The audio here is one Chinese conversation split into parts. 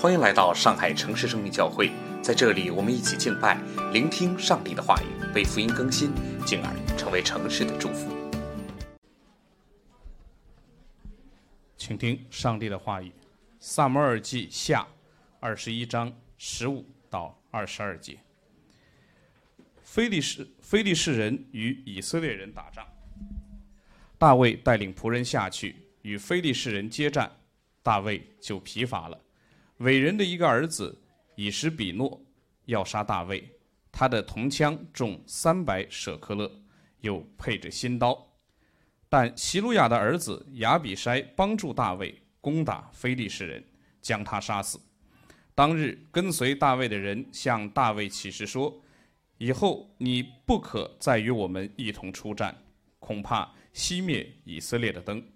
欢迎来到上海城市生命教会，在这里，我们一起敬拜，聆听上帝的话语，被福音更新，进而成为城市的祝福。请听上帝的话语，《萨摩尔记下》二十一章十五到二十二节。非利士非利士人与以色列人打仗，大卫带领仆人下去与非利士人接战，大卫就疲乏了。伟人的一个儿子以实比诺要杀大卫，他的铜枪重三百舍克勒，又配着新刀。但希路亚的儿子亚比筛帮助大卫攻打非利士人，将他杀死。当日跟随大卫的人向大卫起誓说：“以后你不可再与我们一同出战，恐怕熄灭以色列的灯。”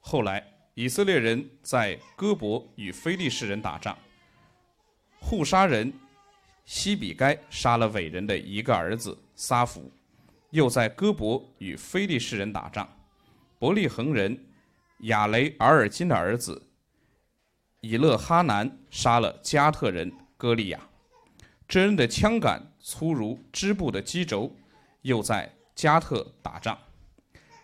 后来。以色列人在戈伯与非利士人打仗，护杀人西比该杀了伟人的一个儿子撒弗，又在戈伯与非利士人打仗，伯利恒人亚雷尔尔金的儿子以勒哈南杀了加特人歌利亚，这人的枪杆粗如织布的机轴，又在加特打仗，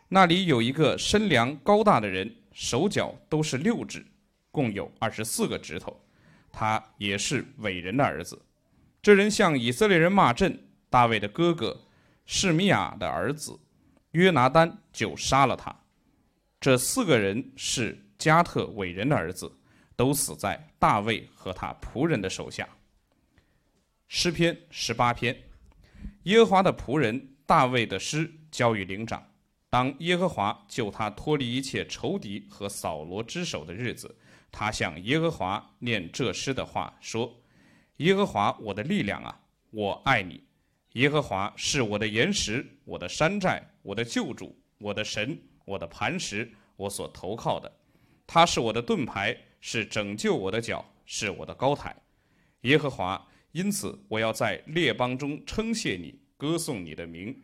那里有一个身量高大的人。手脚都是六指，共有二十四个指头。他也是伟人的儿子。这人向以色列人骂阵，大卫的哥哥示米亚的儿子约拿丹就杀了他。这四个人是加特伟人的儿子，都死在大卫和他仆人的手下。诗篇十八篇，耶和华的仆人大卫的诗交与灵长。当耶和华救他脱离一切仇敌和扫罗之手的日子，他向耶和华念这诗的话说：“耶和华我的力量啊，我爱你。耶和华是我的岩石，我的山寨，我的救主，我的神，我的磐石，我所投靠的。他是我的盾牌，是拯救我的脚，是我的高台。耶和华，因此我要在列邦中称谢你，歌颂你的名。”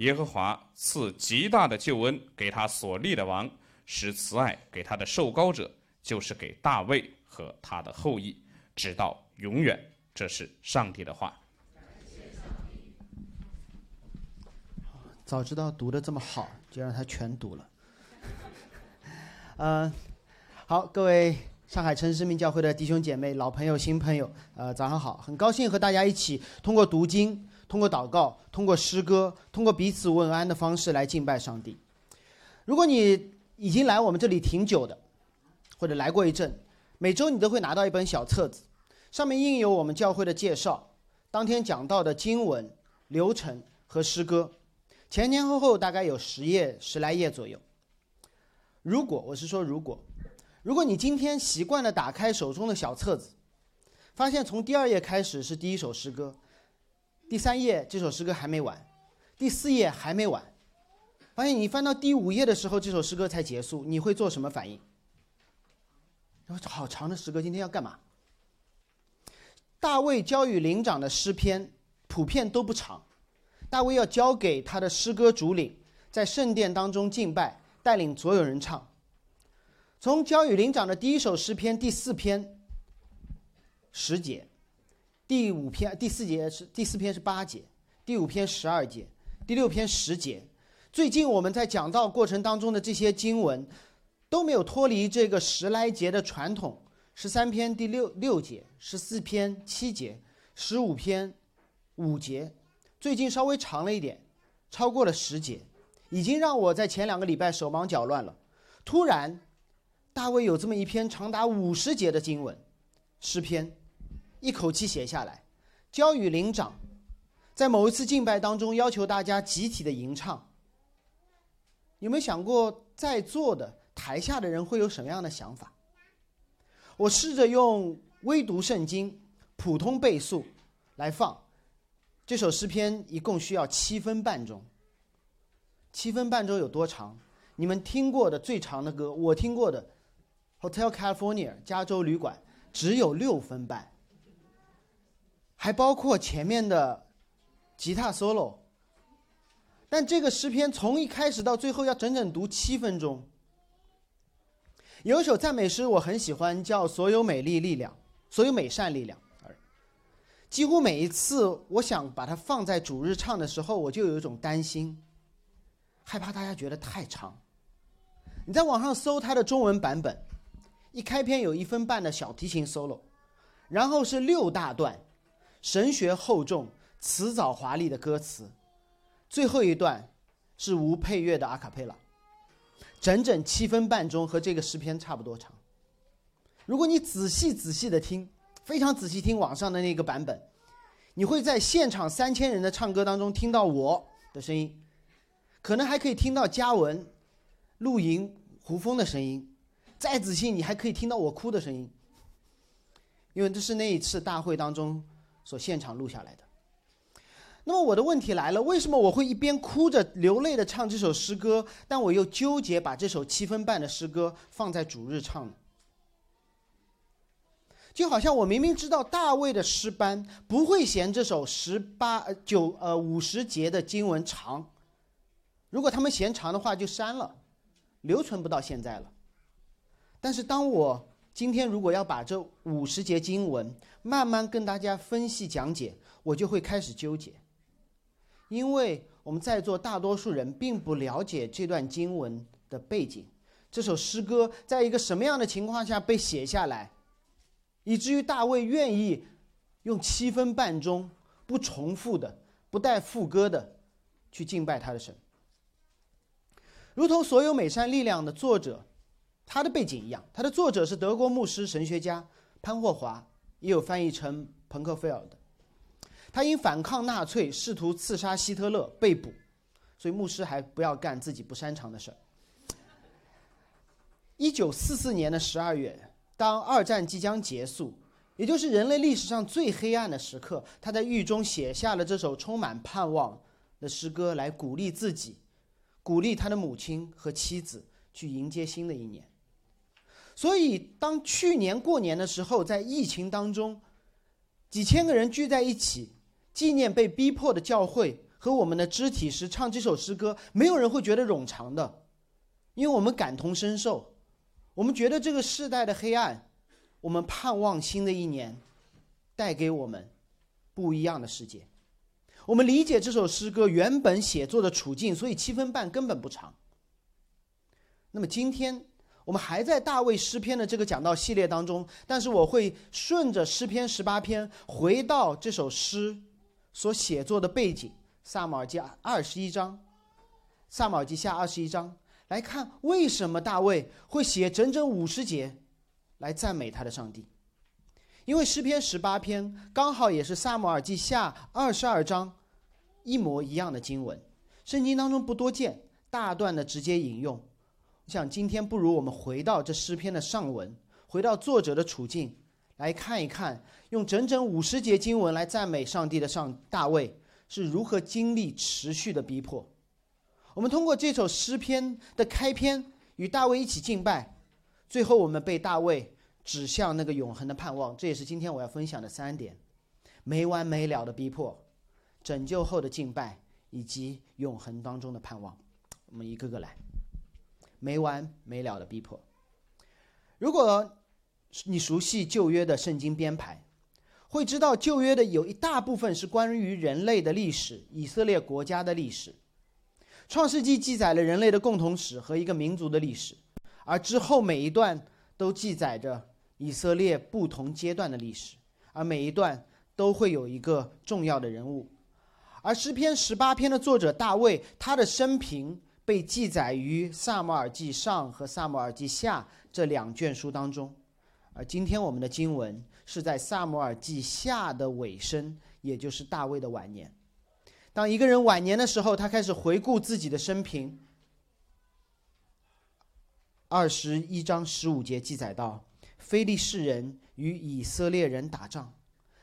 耶和华赐极大的救恩给他所立的王，使慈爱给他的受膏者，就是给大卫和他的后裔，直到永远。这是上帝的话。早知道读的这么好，就让他全读了。嗯，好，各位上海城市生命教会的弟兄姐妹、老朋友、新朋友，呃，早上好，很高兴和大家一起通过读经。通过祷告，通过诗歌，通过彼此问安的方式来敬拜上帝。如果你已经来我们这里挺久的，或者来过一阵，每周你都会拿到一本小册子，上面印有我们教会的介绍、当天讲到的经文、流程和诗歌，前前后后大概有十页、十来页左右。如果我是说如果，如果你今天习惯了打开手中的小册子，发现从第二页开始是第一首诗歌。第三页这首诗歌还没完，第四页还没完，发现你翻到第五页的时候，这首诗歌才结束，你会做什么反应？好长的诗歌，今天要干嘛？大卫交与灵长的诗篇普遍都不长，大卫要交给他的诗歌主领，在圣殿当中敬拜，带领所有人唱。从交与灵长的第一首诗篇第四篇十节。第五篇第四节是第四篇是八节，第五篇十二节，第六篇十节。最近我们在讲到过程当中的这些经文，都没有脱离这个十来节的传统。十三篇第六六节，十四篇七节，十五篇五节，最近稍微长了一点，超过了十节，已经让我在前两个礼拜手忙脚乱了。突然，大卫有这么一篇长达五十节的经文，诗篇。一口气写下来，交与灵长，在某一次敬拜当中要求大家集体的吟唱。有没有想过在座的台下的人会有什么样的想法？我试着用微读圣经、普通倍速来放这首诗篇，一共需要七分半钟。七分半钟有多长？你们听过的最长的歌，我听过的《Hotel California》加州旅馆只有六分半。还包括前面的吉他 solo，但这个诗篇从一开始到最后要整整读七分钟。有一首赞美诗我很喜欢，叫《所有美丽力量》，所有美善力量。几乎每一次我想把它放在主日唱的时候，我就有一种担心，害怕大家觉得太长。你在网上搜它的中文版本，一开篇有一分半的小提琴 solo，然后是六大段，神学厚重、辞藻华丽的歌词，最后一段是无配乐的阿卡贝拉，整整七分半钟，和这个诗篇差不多长。如果你仔细仔细的听。非常仔细听网上的那个版本，你会在现场三千人的唱歌当中听到我的声音，可能还可以听到嘉文、露营、胡峰的声音。再仔细，你还可以听到我哭的声音，因为这是那一次大会当中所现场录下来的。那么我的问题来了：为什么我会一边哭着流泪的唱这首诗歌，但我又纠结把这首七分半的诗歌放在主日唱呢？就好像我明明知道大卫的诗班不会嫌这首十八九呃五十节的经文长，如果他们嫌长的话就删了，留存不到现在了。但是当我今天如果要把这五十节经文慢慢跟大家分析讲解，我就会开始纠结，因为我们在座大多数人并不了解这段经文的背景，这首诗歌在一个什么样的情况下被写下来。以至于大卫愿意用七分半钟不重复的、不带副歌的去敬拜他的神，如同所有美善力量的作者，他的背景一样。他的作者是德国牧师、神学家潘霍华，也有翻译成朋克菲尔的。他因反抗纳粹、试图刺杀希特勒被捕，所以牧师还不要干自己不擅长的事儿。一九四四年的十二月。当二战即将结束，也就是人类历史上最黑暗的时刻，他在狱中写下了这首充满盼望的诗歌，来鼓励自己，鼓励他的母亲和妻子去迎接新的一年。所以，当去年过年的时候，在疫情当中，几千个人聚在一起，纪念被逼迫的教会和我们的肢体时，唱这首诗歌，没有人会觉得冗长的，因为我们感同身受。我们觉得这个世代的黑暗，我们盼望新的一年带给我们不一样的世界。我们理解这首诗歌原本写作的处境，所以七分半根本不长。那么今天我们还在大卫诗篇的这个讲道系列当中，但是我会顺着诗篇十八篇回到这首诗所写作的背景，萨姆尔记二十一章，萨姆尔记下二十一章。来看为什么大卫会写整整五十节来赞美他的上帝？因为诗篇十八篇刚好也是萨姆尔记下二十二章一模一样的经文，圣经当中不多见，大段的直接引用。我想今天不如我们回到这诗篇的上文，回到作者的处境，来看一看，用整整五十节经文来赞美上帝的上大卫是如何经历持续的逼迫。我们通过这首诗篇的开篇与大卫一起敬拜，最后我们被大卫指向那个永恒的盼望。这也是今天我要分享的三点：没完没了的逼迫、拯救后的敬拜以及永恒当中的盼望。我们一个个来。没完没了的逼迫。如果你熟悉旧约的圣经编排，会知道旧约的有一大部分是关于人类的历史、以色列国家的历史。创世纪记载了人类的共同史和一个民族的历史，而之后每一段都记载着以色列不同阶段的历史，而每一段都会有一个重要的人物。而诗篇十八篇的作者大卫，他的生平被记载于萨姆尔记上和萨姆尔记下这两卷书当中，而今天我们的经文是在萨姆尔记下的尾声，也就是大卫的晚年。当一个人晚年的时候，他开始回顾自己的生平。二十一章十五节记载到，非利士人与以色列人打仗。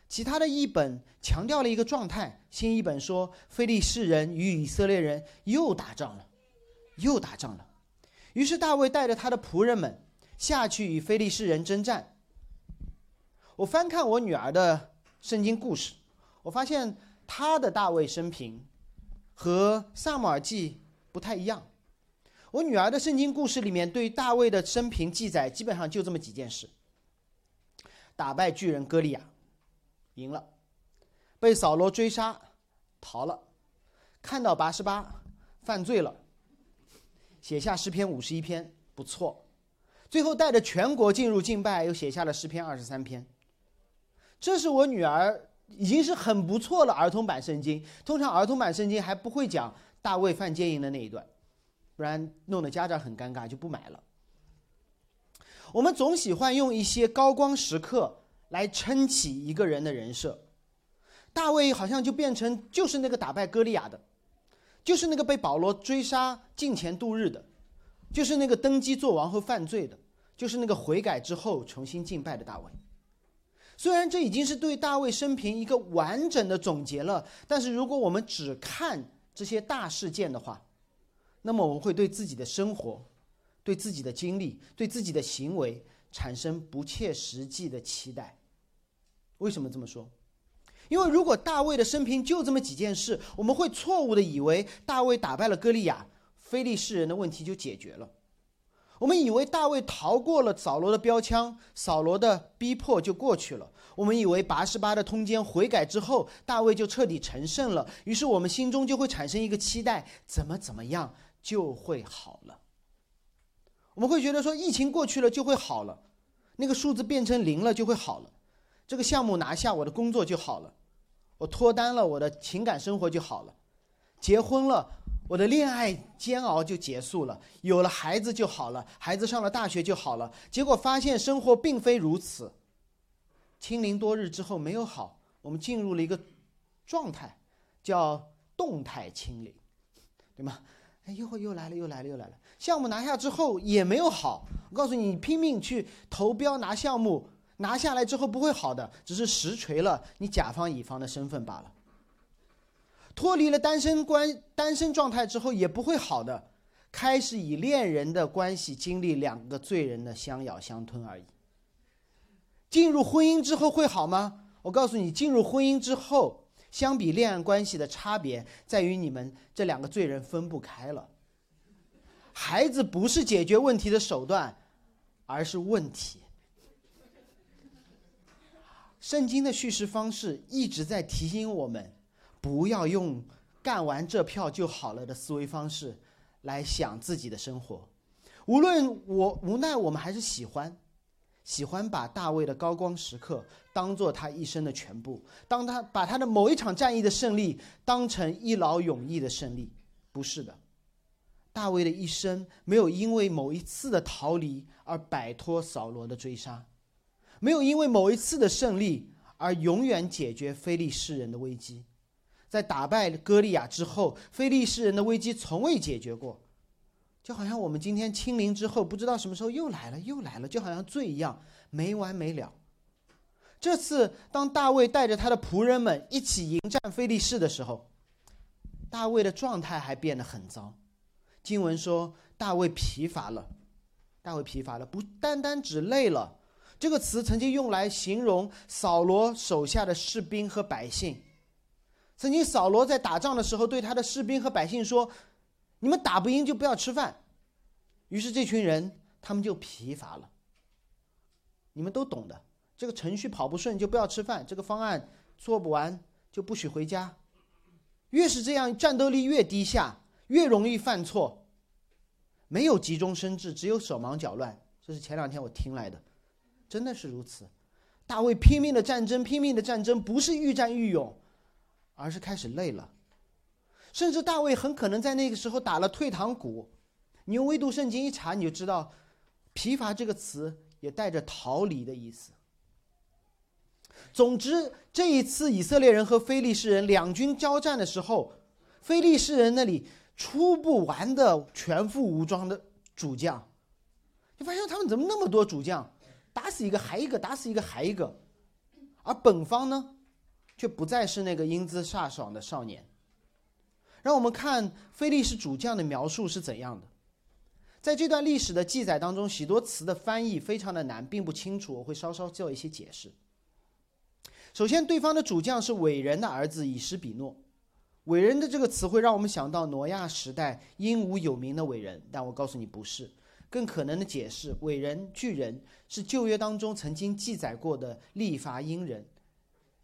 其他的译本强调了一个状态，新译本说，非利士人与以色列人又打仗了，又打仗了。于是大卫带着他的仆人们下去与非利士人征战。我翻看我女儿的圣经故事，我发现。她的大卫生平和萨姆尔记不太一样。我女儿的圣经故事里面对大卫的生平记载基本上就这么几件事。打败巨人歌利亚，赢了；被扫罗追杀，逃了；看到八十八，犯罪了，写下诗篇五十一篇，不错；最后带着全国进入敬拜，又写下了诗篇二十三篇。这是我女儿已经是很不错了儿童版圣经。通常儿童版圣经还不会讲大卫犯奸淫的那一段，不然弄得家长很尴尬，就不买了。我们总喜欢用一些高光时刻来撑起一个人的人设。大卫好像就变成就是那个打败歌利亚的，就是那个被保罗追杀进前度日的，就是那个登基做王后犯罪的，就是那个悔改之后重新敬拜的大卫。虽然这已经是对大卫生平一个完整的总结了，但是如果我们只看这些大事件的话，那么我们会对自己的生活、对自己的经历、对自己的行为产生不切实际的期待。为什么这么说？因为如果大卫的生平就这么几件事，我们会错误的以为大卫打败了歌利亚，非利士人的问题就解决了。我们以为大卫逃过了扫罗的标枪，扫罗的逼迫就过去了。我们以为拔十八的通奸悔改之后，大卫就彻底成圣了。于是我们心中就会产生一个期待：怎么怎么样就会好了。我们会觉得说，疫情过去了就会好了，那个数字变成零了就会好了，这个项目拿下，我的工作就好了，我脱单了，我的情感生活就好了，结婚了。我的恋爱煎熬就结束了，有了孩子就好了，孩子上了大学就好了。结果发现生活并非如此，清零多日之后没有好，我们进入了一个状态，叫动态清零，对吗？哎，又又来了，又来了，又来了。项目拿下之后也没有好，我告诉，你拼命去投标拿项目，拿下来之后不会好的，只是实锤了你甲方乙方的身份罢了。脱离了单身关单身状态之后也不会好的，开始以恋人的关系经历两个罪人的相咬相吞而已。进入婚姻之后会好吗？我告诉你，进入婚姻之后，相比恋爱关系的差别在于你们这两个罪人分不开了。孩子不是解决问题的手段，而是问题。圣经的叙事方式一直在提醒我们。不要用干完这票就好了的思维方式来想自己的生活。无论我无奈，我们还是喜欢，喜欢把大卫的高光时刻当做他一生的全部。当他把他的某一场战役的胜利当成一劳永逸的胜利，不是的。大卫的一生没有因为某一次的逃离而摆脱扫罗的追杀，没有因为某一次的胜利而永远解决非利士人的危机。在打败歌利亚之后，非利士人的危机从未解决过，就好像我们今天清零之后，不知道什么时候又来了，又来了，就好像罪一样没完没了。这次，当大卫带着他的仆人们一起迎战非利士的时候，大卫的状态还变得很糟。经文说，大卫疲乏了，大卫疲乏了，不单单只累了。这个词曾经用来形容扫罗手下的士兵和百姓。曾经，扫罗在打仗的时候对他的士兵和百姓说：“你们打不赢就不要吃饭。”于是这群人他们就疲乏了。你们都懂的，这个程序跑不顺就不要吃饭，这个方案做不完就不许回家。越是这样，战斗力越低下，越容易犯错。没有急中生智，只有手忙脚乱。这是前两天我听来的，真的是如此。大卫拼命的战争，拼命的战争，不是愈战愈勇。而是开始累了，甚至大卫很可能在那个时候打了退堂鼓。你用微读圣经一查，你就知道，疲乏这个词也带着逃离的意思。总之，这一次以色列人和非利士人两军交战的时候，非利士人那里出不完的全副武装的主将，你发现他们怎么那么多主将，打死一个还一个，打死一个还一个，而本方呢？却不再是那个英姿飒爽的少年。让我们看菲利士主将的描述是怎样的。在这段历史的记载当中，许多词的翻译非常的难，并不清楚。我会稍稍做一些解释。首先，对方的主将是伟人的儿子以实比诺。伟人的这个词会让我们想到挪亚时代英武有名的伟人，但我告诉你不是。更可能的解释，伟人巨人是旧约当中曾经记载过的利伐因人。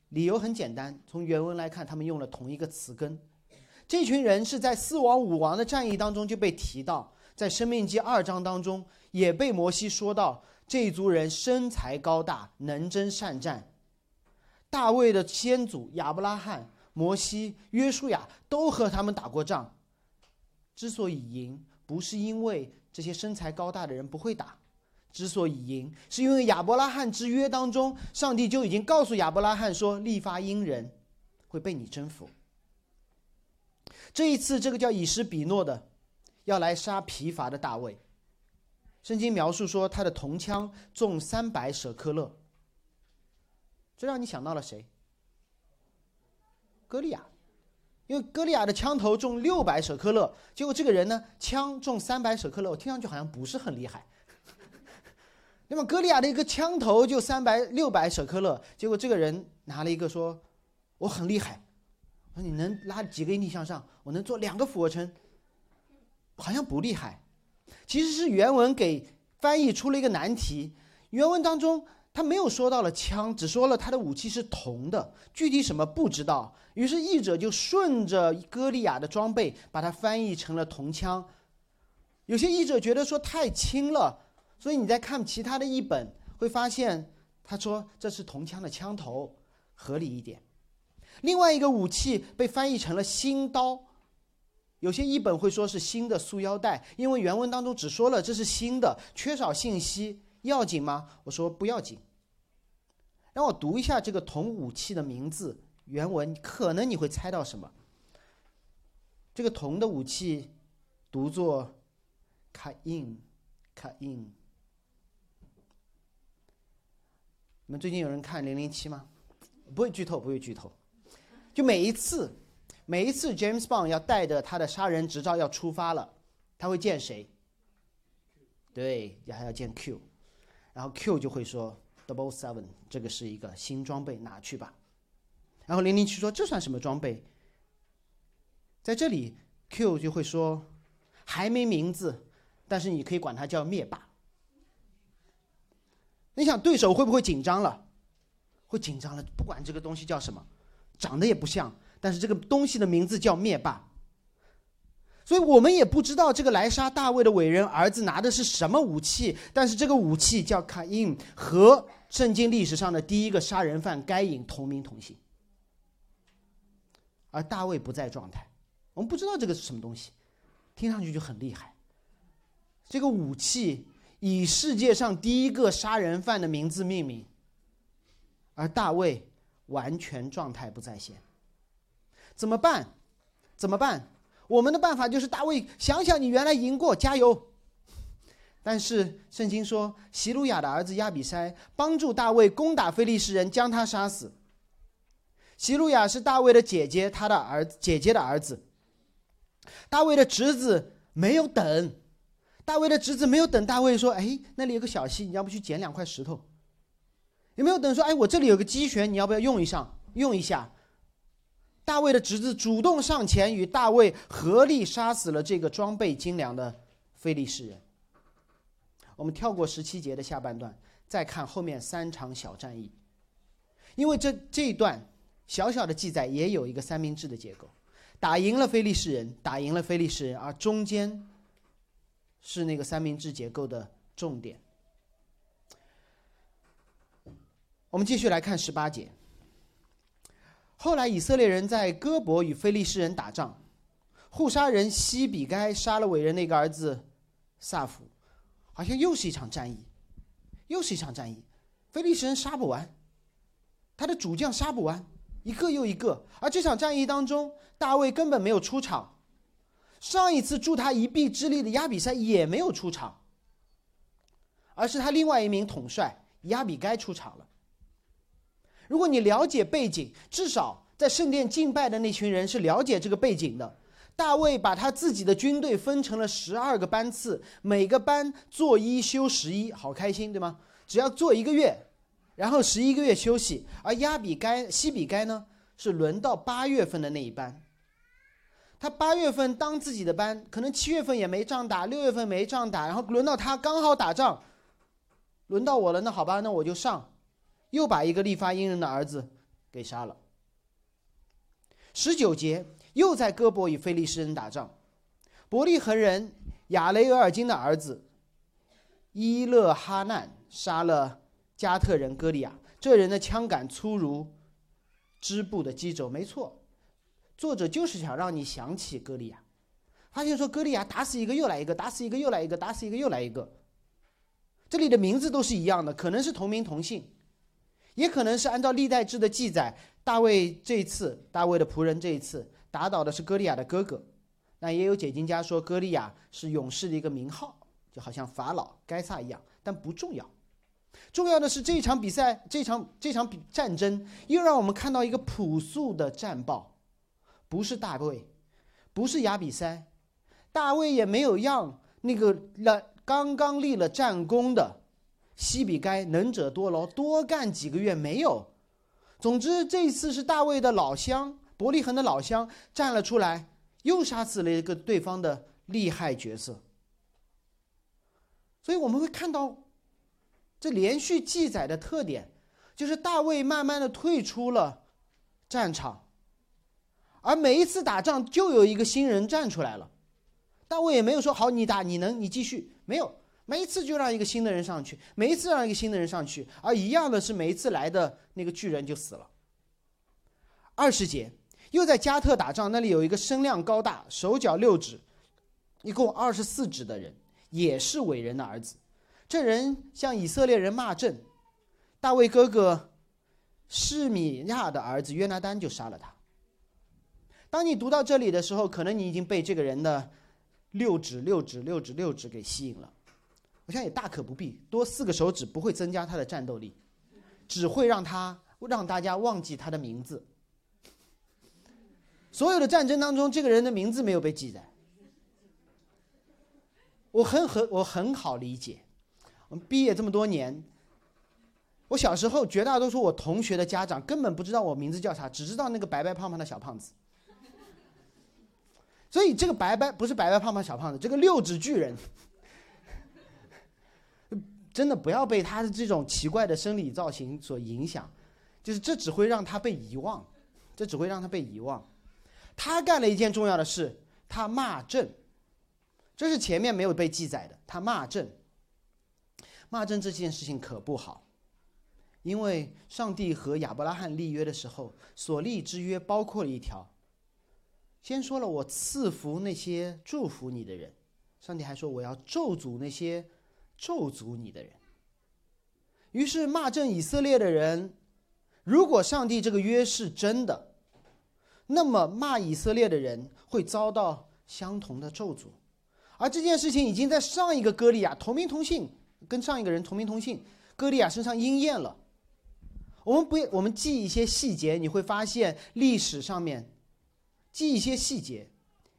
理由很简单，从原文来看，他们用了同一个词根。这群人是在四王五王的战役当中就被提到，在生命记二章当中也被摩西说到，这一族人身材高大，能征善战。大卫的先祖亚伯拉罕、摩西、约书亚都和他们打过仗。之所以赢，不是因为这些身材高大的人不会打。之所以赢，是因为亚伯拉罕之约当中，上帝就已经告诉亚伯拉罕说，利发因人会被你征服。这一次，这个叫以实比诺的，要来杀疲乏的大卫。圣经描述说，他的铜枪重三百舍克勒。这让你想到了谁？歌利亚，因为歌利亚的枪头重六百舍克勒，结果这个人呢，枪重三百舍克勒，我听上去好像不是很厉害。那么，歌利亚的一个枪头就三百六百舍克勒，结果这个人拿了一个说：“我很厉害。”说你能拉几个引体向上？我能做两个俯卧撑，好像不厉害。其实是原文给翻译出了一个难题。原文当中他没有说到了枪，只说了他的武器是铜的，具体什么不知道。于是译者就顺着歌利亚的装备把它翻译成了铜枪。有些译者觉得说太轻了。所以你在看其他的译本，会发现他说这是铜枪的枪头，合理一点。另外一个武器被翻译成了新刀，有些译本会说是新的束腰带，因为原文当中只说了这是新的，缺少信息，要紧吗？我说不要紧。让我读一下这个铜武器的名字，原文可能你会猜到什么。这个铜的武器读作卡印，卡印。你们最近有人看《零零七》吗？不会剧透，不会剧透。就每一次，每一次 James Bond 要带着他的杀人执照要出发了，他会见谁？对，还要见 Q，然后 Q 就会说 Double Seven，这个是一个新装备，拿去吧。然后零零七说这算什么装备？在这里 Q 就会说还没名字，但是你可以管它叫灭霸。你想对手会不会紧张了？会紧张了。不管这个东西叫什么，长得也不像，但是这个东西的名字叫灭霸。所以我们也不知道这个来杀大卫的伟人儿子拿的是什么武器，但是这个武器叫卡因，和圣经历史上的第一个杀人犯该隐同名同姓。而大卫不在状态，我们不知道这个是什么东西，听上去就很厉害。这个武器。以世界上第一个杀人犯的名字命名，而大卫完全状态不在线，怎么办？怎么办？我们的办法就是大卫，想想你原来赢过，加油。但是圣经说，希路亚的儿子亚比筛帮助大卫攻打非利士人，将他杀死。希路亚是大卫的姐姐，他的儿子姐姐的儿子。大卫的侄子没有等。大卫的侄子没有等大卫说：“哎，那里有个小溪，你要不去捡两块石头？”有没有等说：“哎，我这里有个机旋，你要不要用一上？用一下？”大卫的侄子主动上前与大卫合力杀死了这个装备精良的非利士人。我们跳过十七节的下半段，再看后面三场小战役，因为这这一段小小的记载也有一个三明治的结构：打赢了非利士人，打赢了非利士人，而中间。是那个三明治结构的重点。我们继续来看十八节。后来以色列人在戈伯与非利士人打仗，护杀人西比该杀了伟人那个儿子萨福，好像又是一场战役，又是一场战役。非利士人杀不完，他的主将杀不完，一个又一个。而这场战役当中，大卫根本没有出场。上一次助他一臂之力的亚比赛也没有出场，而是他另外一名统帅亚比该出场了。如果你了解背景，至少在圣殿敬拜的那群人是了解这个背景的。大卫把他自己的军队分成了十二个班次，每个班做一休十一，好开心，对吗？只要做一个月，然后十一个月休息。而亚比该西比该呢，是轮到八月份的那一班。他八月份当自己的班，可能七月份也没仗打，六月份没仗打，然后轮到他刚好打仗，轮到我了，那好吧，那我就上，又把一个利发因人的儿子给杀了。十九节又在戈伯与非利士人打仗，伯利恒人亚雷俄尔金的儿子伊勒哈难杀了加特人歌利亚，这人的枪杆粗如织布的机轴，没错。作者就是想让你想起歌利亚，发现说歌利亚打死一个又来一个，打死一个又来一个，打死一个又来一个。这里的名字都是一样的，可能是同名同姓，也可能是按照历代志的记载，大卫这一次，大卫的仆人这一次打倒的是歌利亚的哥哥。那也有解经家说歌利亚是勇士的一个名号，就好像法老该萨一样，但不重要。重要的是这一场比赛，这场这场比战争又让我们看到一个朴素的战报。不是大卫，不是亚比塞，大卫也没有让那个了刚刚立了战功的西比该能者多劳多干几个月没有。总之，这一次是大卫的老乡伯利恒的老乡站了出来，又杀死了一个对方的厉害角色。所以我们会看到，这连续记载的特点，就是大卫慢慢的退出了战场。而每一次打仗就有一个新人站出来了，大卫也没有说好你打你能你继续没有，每一次就让一个新的人上去，每一次让一个新的人上去，而一样的是每一次来的那个巨人就死了。二十节又在加特打仗，那里有一个身量高大、手脚六指，一共二十四指的人，也是伟人的儿子。这人向以色列人骂阵，大卫哥哥示米亚的儿子约拿丹就杀了他。当你读到这里的时候，可能你已经被这个人的六指、六指、六指、六指给吸引了。我想也大可不必，多四个手指不会增加他的战斗力，只会让他让大家忘记他的名字。所有的战争当中，这个人的名字没有被记载。我很很我很好理解，我们毕业这么多年，我小时候绝大多数我同学的家长根本不知道我名字叫啥，只知道那个白白胖胖的小胖子。所以这个白白不是白白胖胖小胖子，这个六指巨人，真的不要被他的这种奇怪的生理造型所影响，就是这只会让他被遗忘，这只会让他被遗忘。他干了一件重要的事，他骂朕，这是前面没有被记载的。他骂朕，骂朕这件事情可不好，因为上帝和亚伯拉罕立约的时候所立之约包括了一条。先说了，我赐福那些祝福你的人，上帝还说我要咒诅那些咒诅你的人。于是骂正以色列的人，如果上帝这个约是真的，那么骂以色列的人会遭到相同的咒诅。而这件事情已经在上一个歌利亚同名同姓，跟上一个人同名同姓，歌利亚身上应验了。我们不，我们记一些细节，你会发现历史上面。记一些细节，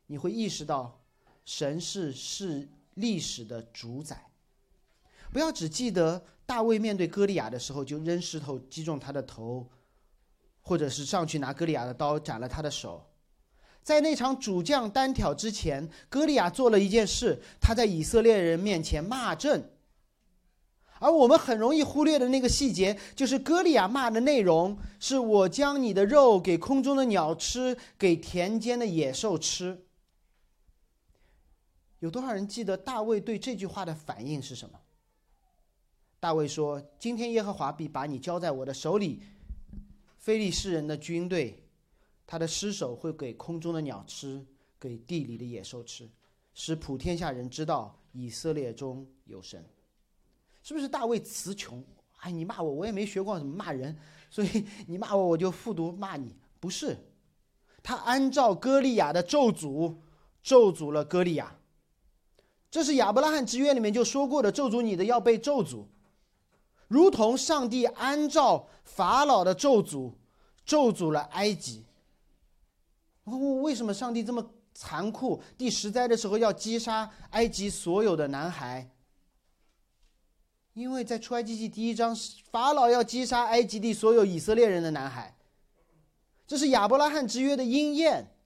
你会意识到，神是是历史的主宰。不要只记得大卫面对歌利亚的时候就扔石头击中他的头，或者是上去拿歌利亚的刀斩了他的手。在那场主将单挑之前，歌利亚做了一件事，他在以色列人面前骂阵。而我们很容易忽略的那个细节，就是歌利亚骂的内容：是我将你的肉给空中的鸟吃，给田间的野兽吃。有多少人记得大卫对这句话的反应是什么？大卫说：“今天耶和华必把你交在我的手里，非利士人的军队，他的尸首会给空中的鸟吃，给地里的野兽吃，使普天下人知道以色列中有神。”是不是大卫词穷？哎，你骂我，我也没学过怎么骂人，所以 你骂我，我就复读骂你。不是，他按照歌利亚的咒诅，咒诅了歌利亚。这是亚伯拉罕之约里面就说过的，咒诅你的要被咒诅，如同上帝按照法老的咒诅，咒诅了埃及。哦为什么上帝这么残酷？第十灾的时候要击杀埃及所有的男孩。因为在出埃及记第一章，法老要击杀埃及地所有以色列人的男孩，这是亚伯拉罕之约的应验。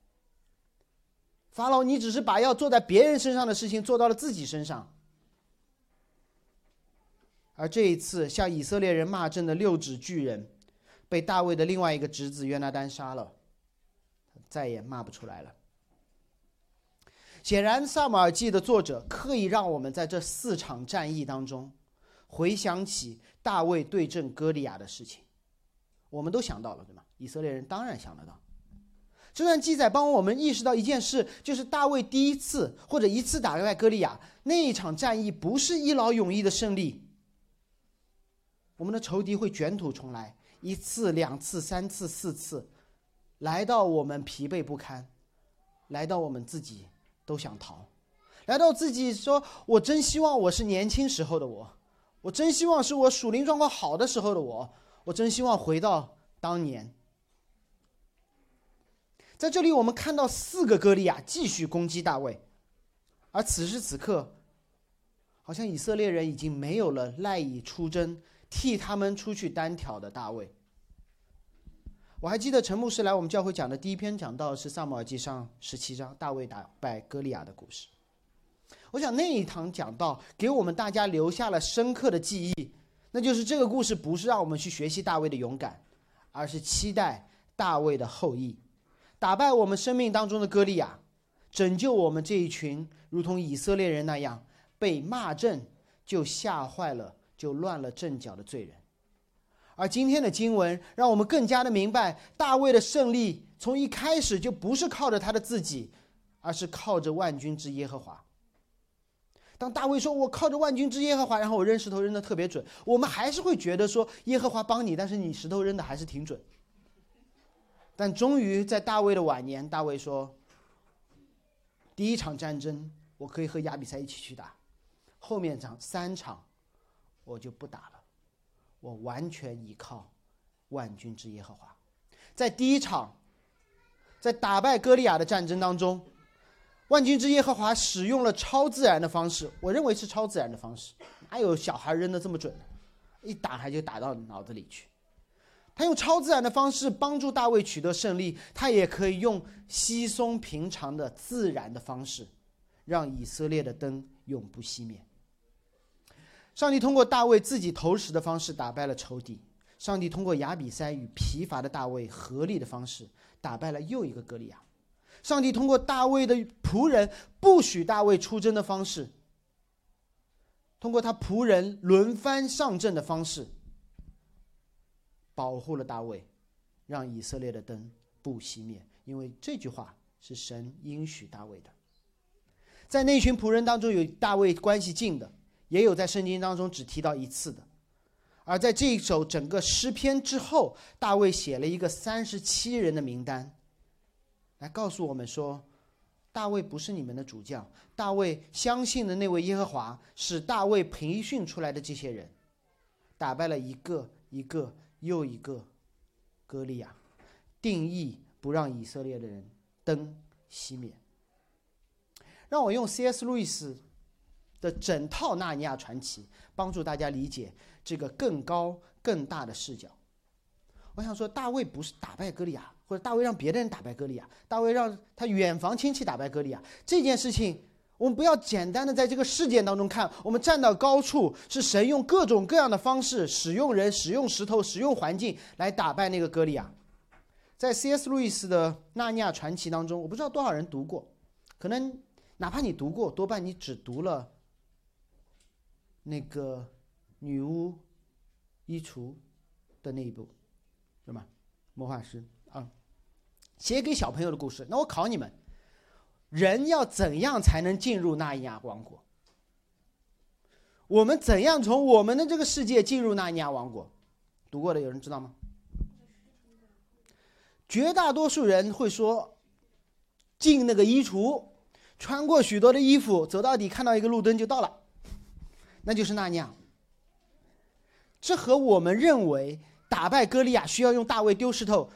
法老，你只是把要做在别人身上的事情做到了自己身上。而这一次，向以色列人骂阵的六指巨人，被大卫的另外一个侄子约拿丹杀了，再也骂不出来了。显然，《萨姆尔记》的作者刻意让我们在这四场战役当中，回想起大卫对阵歌利亚的事情。我们都想到了，对吗？以色列人当然想得到。这段记载帮我们意识到一件事，就是大卫第一次或者一次打败歌利亚那一场战役，不是一劳永逸的胜利。我们的仇敌会卷土重来，一次、两次、三次、四次，来到我们疲惫不堪，来到我们自己都想逃，来到自己说：“我真希望我是年轻时候的我，我真希望是我属灵状况好的时候的我，我真希望回到当年。”在这里，我们看到四个歌利亚继续攻击大卫，而此时此刻，好像以色列人已经没有了赖以出征、替他们出去单挑的大卫。我还记得陈牧师来我们教会讲的第一篇讲到是《萨姆尔记上》十七章大卫打败歌利亚的故事。我想那一堂讲到给我们大家留下了深刻的记忆，那就是这个故事不是让我们去学习大卫的勇敢，而是期待大卫的后裔。打败我们生命当中的歌利亚，拯救我们这一群如同以色列人那样被骂阵就吓坏了、就乱了阵脚的罪人。而今天的经文让我们更加的明白，大卫的胜利从一开始就不是靠着他的自己，而是靠着万军之耶和华。当大卫说“我靠着万军之耶和华”，然后我扔石头扔的特别准，我们还是会觉得说耶和华帮你，但是你石头扔的还是挺准。但终于在大卫的晚年，大卫说：“第一场战争我可以和亚比赛一起去打，后面场三场我就不打了，我完全依靠万军之耶和华。”在第一场，在打败歌利亚的战争当中，万军之耶和华使用了超自然的方式，我认为是超自然的方式，哪有小孩扔的这么准？一打他就打到脑子里去。他用超自然的方式帮助大卫取得胜利，他也可以用稀松平常的自然的方式，让以色列的灯永不熄灭。上帝通过大卫自己投石的方式打败了仇敌，上帝通过亚比塞与疲乏的大卫合力的方式打败了又一个歌利亚，上帝通过大卫的仆人不许大卫出征的方式，通过他仆人轮番上阵的方式。保护了大卫，让以色列的灯不熄灭，因为这句话是神应许大卫的。在那群仆人当中，有大卫关系近的，也有在圣经当中只提到一次的。而在这一首整个诗篇之后，大卫写了一个三十七人的名单，来告诉我们说，大卫不是你们的主教，大卫相信的那位耶和华，是大卫培训出来的这些人，打败了一个一个。又一个歌利亚，定义不让以色列的人灯熄灭。让我用 C.S. 路易斯的整套《纳尼亚传奇》帮助大家理解这个更高更大的视角。我想说，大卫不是打败歌利亚，或者大卫让别的人打败歌利亚，大卫让他远房亲戚打败歌利亚这件事情。我们不要简单的在这个事件当中看，我们站到高处，是神用各种各样的方式，使用人、使用石头、使用环境来打败那个歌利亚。在 C.S. 路易斯的《纳尼亚传奇》当中，我不知道多少人读过，可能哪怕你读过，多半你只读了那个女巫衣橱的那一部，是吗？魔法师啊，写给小朋友的故事。那我考你们。人要怎样才能进入纳尼亚王国？我们怎样从我们的这个世界进入纳尼亚王国？读过的有人知道吗？绝大多数人会说，进那个衣橱，穿过许多的衣服，走到底看到一个路灯就到了，那就是纳尼亚。这和我们认为打败歌利亚需要用大卫丢石头。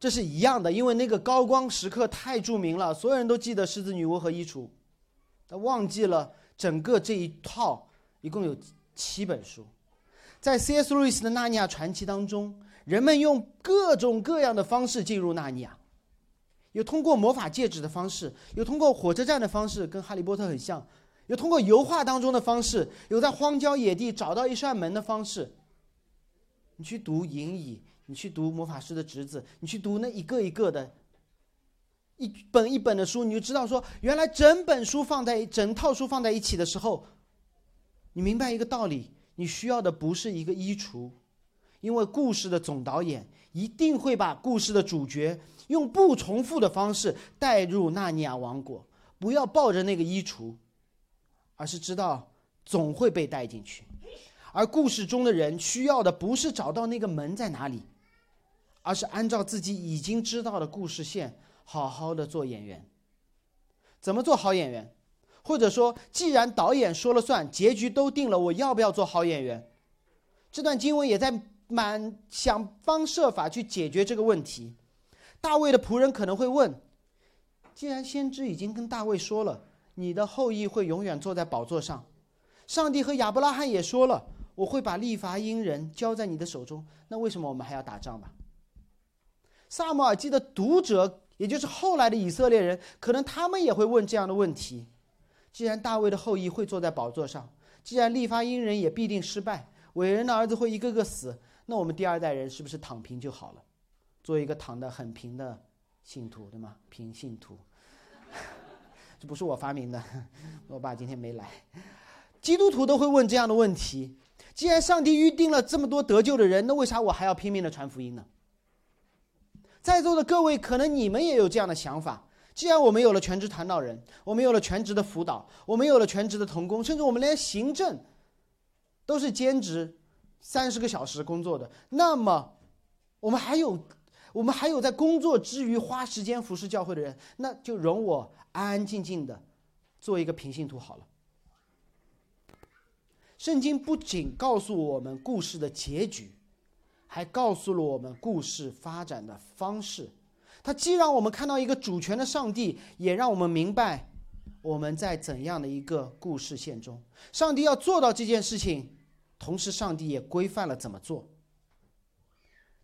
这是一样的，因为那个高光时刻太著名了，所有人都记得狮子女巫和衣橱，他忘记了整个这一套一共有七本书，在 C.S. 路易斯的《纳尼亚传奇》当中，人们用各种各样的方式进入纳尼亚，有通过魔法戒指的方式，有通过火车站的方式，跟哈利波特很像；有通过油画当中的方式，有在荒郊野地找到一扇门的方式。你去读《银椅》，你去读《魔法师的侄子》，你去读那一个一个的，一本一本的书，你就知道说，原来整本书放在整套书放在一起的时候，你明白一个道理：你需要的不是一个衣橱，因为故事的总导演一定会把故事的主角用不重复的方式带入纳尼亚王国。不要抱着那个衣橱，而是知道总会被带进去。而故事中的人需要的不是找到那个门在哪里，而是按照自己已经知道的故事线，好好的做演员。怎么做好演员？或者说，既然导演说了算，结局都定了，我要不要做好演员？这段经文也在满想方设法去解决这个问题。大卫的仆人可能会问：既然先知已经跟大卫说了，你的后裔会永远坐在宝座上，上帝和亚伯拉罕也说了。我会把利伐因人交在你的手中，那为什么我们还要打仗吧？萨姆尔记的读者，也就是后来的以色列人，可能他们也会问这样的问题：既然大卫的后裔会坐在宝座上，既然利伐因人也必定失败，伟人的儿子会一个个死，那我们第二代人是不是躺平就好了，做一个躺得很平的信徒，对吗？平信徒，这不是我发明的，我爸今天没来。基督徒都会问这样的问题。既然上帝预定了这么多得救的人，那为啥我还要拼命的传福音呢？在座的各位，可能你们也有这样的想法。既然我们有了全职传道人，我们有了全职的辅导，我们有了全职的童工，甚至我们连行政都是兼职，三十个小时工作的，那么我们还有，我们还有在工作之余花时间服侍教会的人，那就容我安安静静的做一个平信徒好了。圣经不仅告诉我们故事的结局，还告诉了我们故事发展的方式。它既让我们看到一个主权的上帝，也让我们明白我们在怎样的一个故事线中。上帝要做到这件事情，同时上帝也规范了怎么做。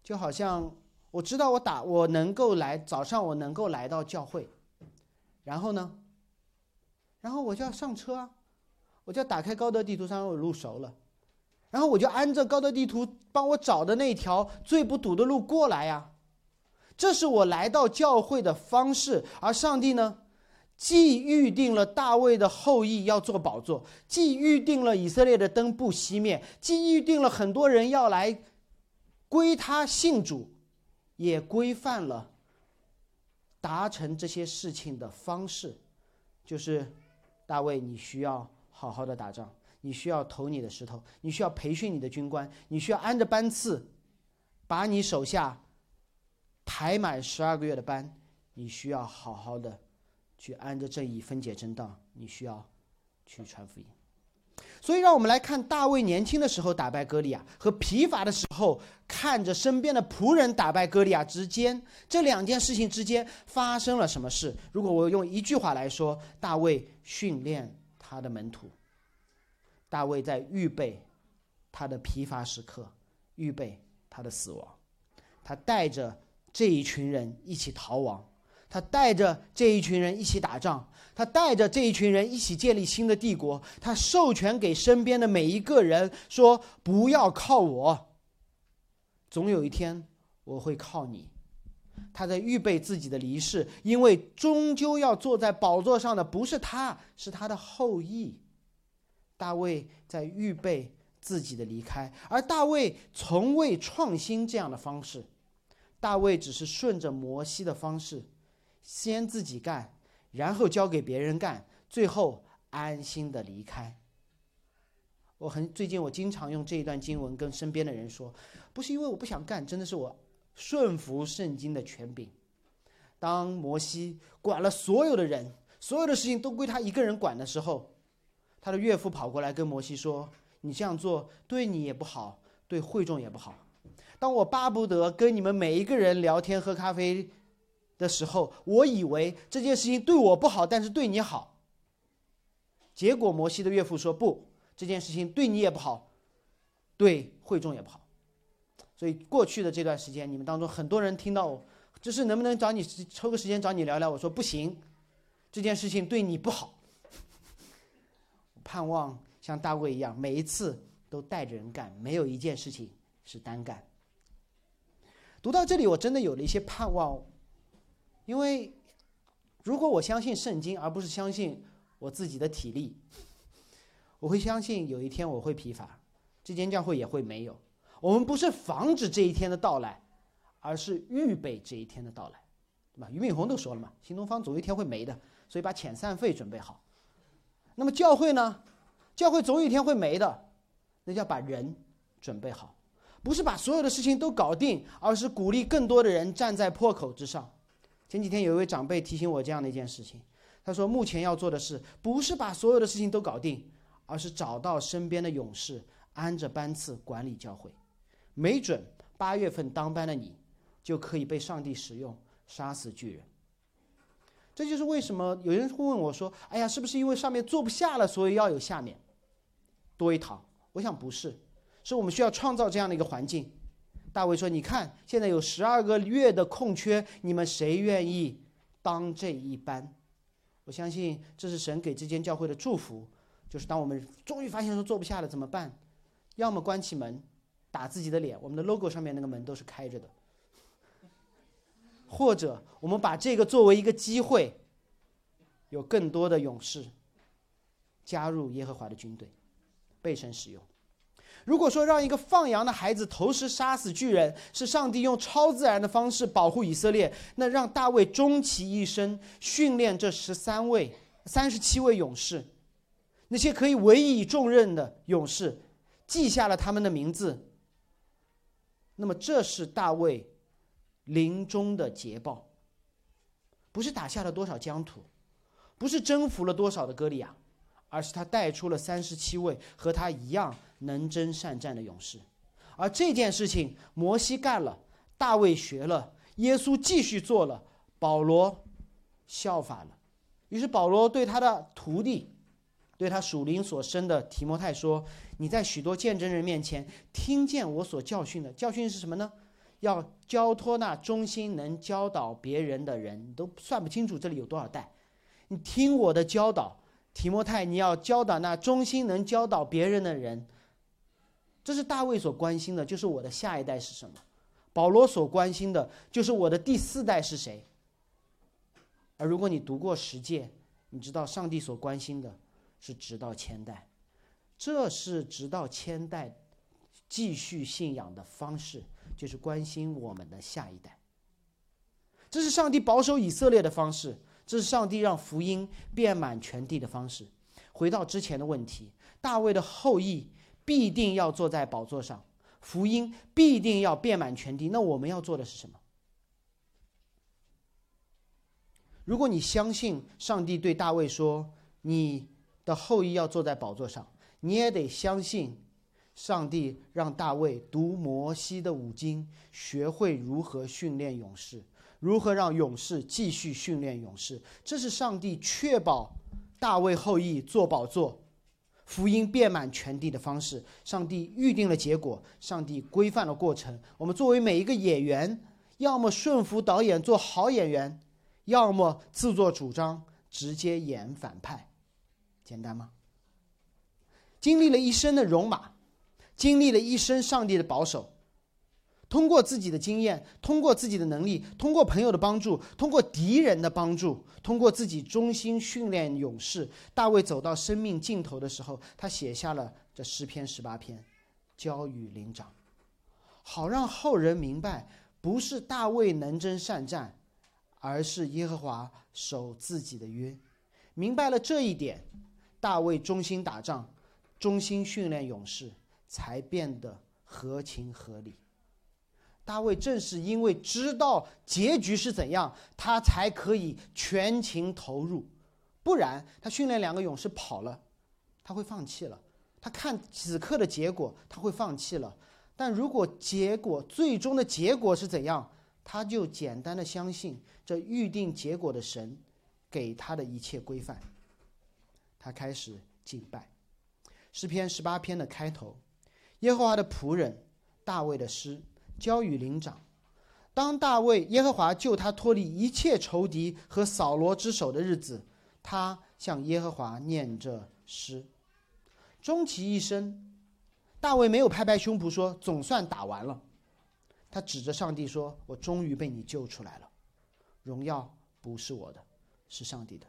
就好像我知道我打我能够来早上我能够来到教会，然后呢，然后我就要上车啊。我就要打开高德地图上，我路熟了，然后我就按照高德地图帮我找的那条最不堵的路过来呀。这是我来到教会的方式。而上帝呢，既预定了大卫的后裔要做宝座，既预定了以色列的灯不熄灭，既预定了很多人要来归他信主，也规范了达成这些事情的方式，就是大卫，你需要。好好的打仗，你需要投你的石头，你需要培训你的军官，你需要按着班次，把你手下排满十二个月的班，你需要好好的去按着正义分解正道，你需要去传福音。所以，让我们来看大卫年轻的时候打败歌利亚，和疲乏的时候看着身边的仆人打败歌利亚之间，这两件事情之间发生了什么事？如果我用一句话来说，大卫训练。他的门徒，大卫在预备他的疲乏时刻，预备他的死亡。他带着这一群人一起逃亡，他带着这一群人一起打仗，他带着这一群人一起建立新的帝国。他授权给身边的每一个人说：“不要靠我，总有一天我会靠你。”他在预备自己的离世，因为终究要坐在宝座上的不是他，是他的后裔。大卫在预备自己的离开，而大卫从未创新这样的方式。大卫只是顺着摩西的方式，先自己干，然后交给别人干，最后安心的离开。我很最近我经常用这一段经文跟身边的人说，不是因为我不想干，真的是我。顺服圣经的权柄。当摩西管了所有的人，所有的事情都归他一个人管的时候，他的岳父跑过来跟摩西说：“你这样做对你也不好，对会众也不好。当我巴不得跟你们每一个人聊天喝咖啡的时候，我以为这件事情对我不好，但是对你好。结果摩西的岳父说：不，这件事情对你也不好，对会众也不好。”所以过去的这段时间，你们当中很多人听到我就是能不能找你抽个时间找你聊聊？我说不行，这件事情对你不好。盼望像大卫一样，每一次都带着人干，没有一件事情是单干。读到这里，我真的有了一些盼望，因为如果我相信圣经，而不是相信我自己的体力，我会相信有一天我会疲乏，这间教会也会没有。我们不是防止这一天的到来。而是预备这一天的到来，对吧？俞敏洪都说了嘛，新东方总有一天会没的，所以把遣散费准备好。那么教会呢？教会总有一天会没的，那就要把人准备好，不是把所有的事情都搞定，而是鼓励更多的人站在破口之上。前几天有一位长辈提醒我这样的一件事情，他说：目前要做的事不是把所有的事情都搞定，而是找到身边的勇士，按着班次管理教会。没准八月份当班的你。就可以被上帝使用杀死巨人。这就是为什么有人会问我说：“哎呀，是不是因为上面坐不下了，所以要有下面多一堂？”我想不是，是我们需要创造这样的一个环境。大卫说：“你看，现在有十二个月的空缺，你们谁愿意当这一班？”我相信这是神给这间教会的祝福。就是当我们终于发现说坐不下了怎么办？要么关起门打自己的脸，我们的 logo 上面那个门都是开着的。或者我们把这个作为一个机会，有更多的勇士加入耶和华的军队，被神使用。如果说让一个放羊的孩子投石杀死巨人是上帝用超自然的方式保护以色列，那让大卫终其一生训练这十三位、三十七位勇士，那些可以委以重任的勇士，记下了他们的名字。那么这是大卫。临终的捷报，不是打下了多少疆土，不是征服了多少的歌利亚，而是他带出了三十七位和他一样能征善战的勇士。而这件事情，摩西干了，大卫学了，耶稣继续做了，保罗效法了。于是保罗对他的徒弟，对他属灵所生的提摩太说：“你在许多见证人面前听见我所教训的，教训是什么呢？”要交托那忠心能教导别人的人，你都算不清楚这里有多少代。你听我的教导，提摩太，你要教导那忠心能教导别人的人。这是大卫所关心的，就是我的下一代是什么；保罗所关心的，就是我的第四代是谁。而如果你读过十诫，你知道上帝所关心的是直到千代，这是直到千代继续信仰的方式。就是关心我们的下一代，这是上帝保守以色列的方式，这是上帝让福音遍满全地的方式。回到之前的问题，大卫的后裔必定要坐在宝座上，福音必定要遍满全地。那我们要做的是什么？如果你相信上帝对大卫说你的后裔要坐在宝座上，你也得相信。上帝让大卫读摩西的五经，学会如何训练勇士，如何让勇士继续训练勇士。这是上帝确保大卫后裔坐宝座、福音遍满全地的方式。上帝预定了结果，上帝规范了过程。我们作为每一个演员，要么顺服导演做好演员，要么自作主张直接演反派。简单吗？经历了一生的戎马。经历了一生上帝的保守，通过自己的经验，通过自己的能力，通过朋友的帮助，通过敌人的帮助，通过自己忠心训练勇士，大卫走到生命尽头的时候，他写下了这诗篇十八篇，交与灵长，好让后人明白，不是大卫能征善战，而是耶和华守自己的约。明白了这一点，大卫忠心打仗，忠心训练勇士。才变得合情合理。大卫正是因为知道结局是怎样，他才可以全情投入，不然他训练两个勇士跑了，他会放弃了。他看此刻的结果，他会放弃了。但如果结果最终的结果是怎样，他就简单的相信这预定结果的神给他的一切规范。他开始敬拜，诗篇十八篇的开头。耶和华的仆人大卫的诗交与灵长，当大卫耶和华救他脱离一切仇敌和扫罗之手的日子，他向耶和华念着诗。终其一生，大卫没有拍拍胸脯说“总算打完了”，他指着上帝说：“我终于被你救出来了，荣耀不是我的，是上帝的。”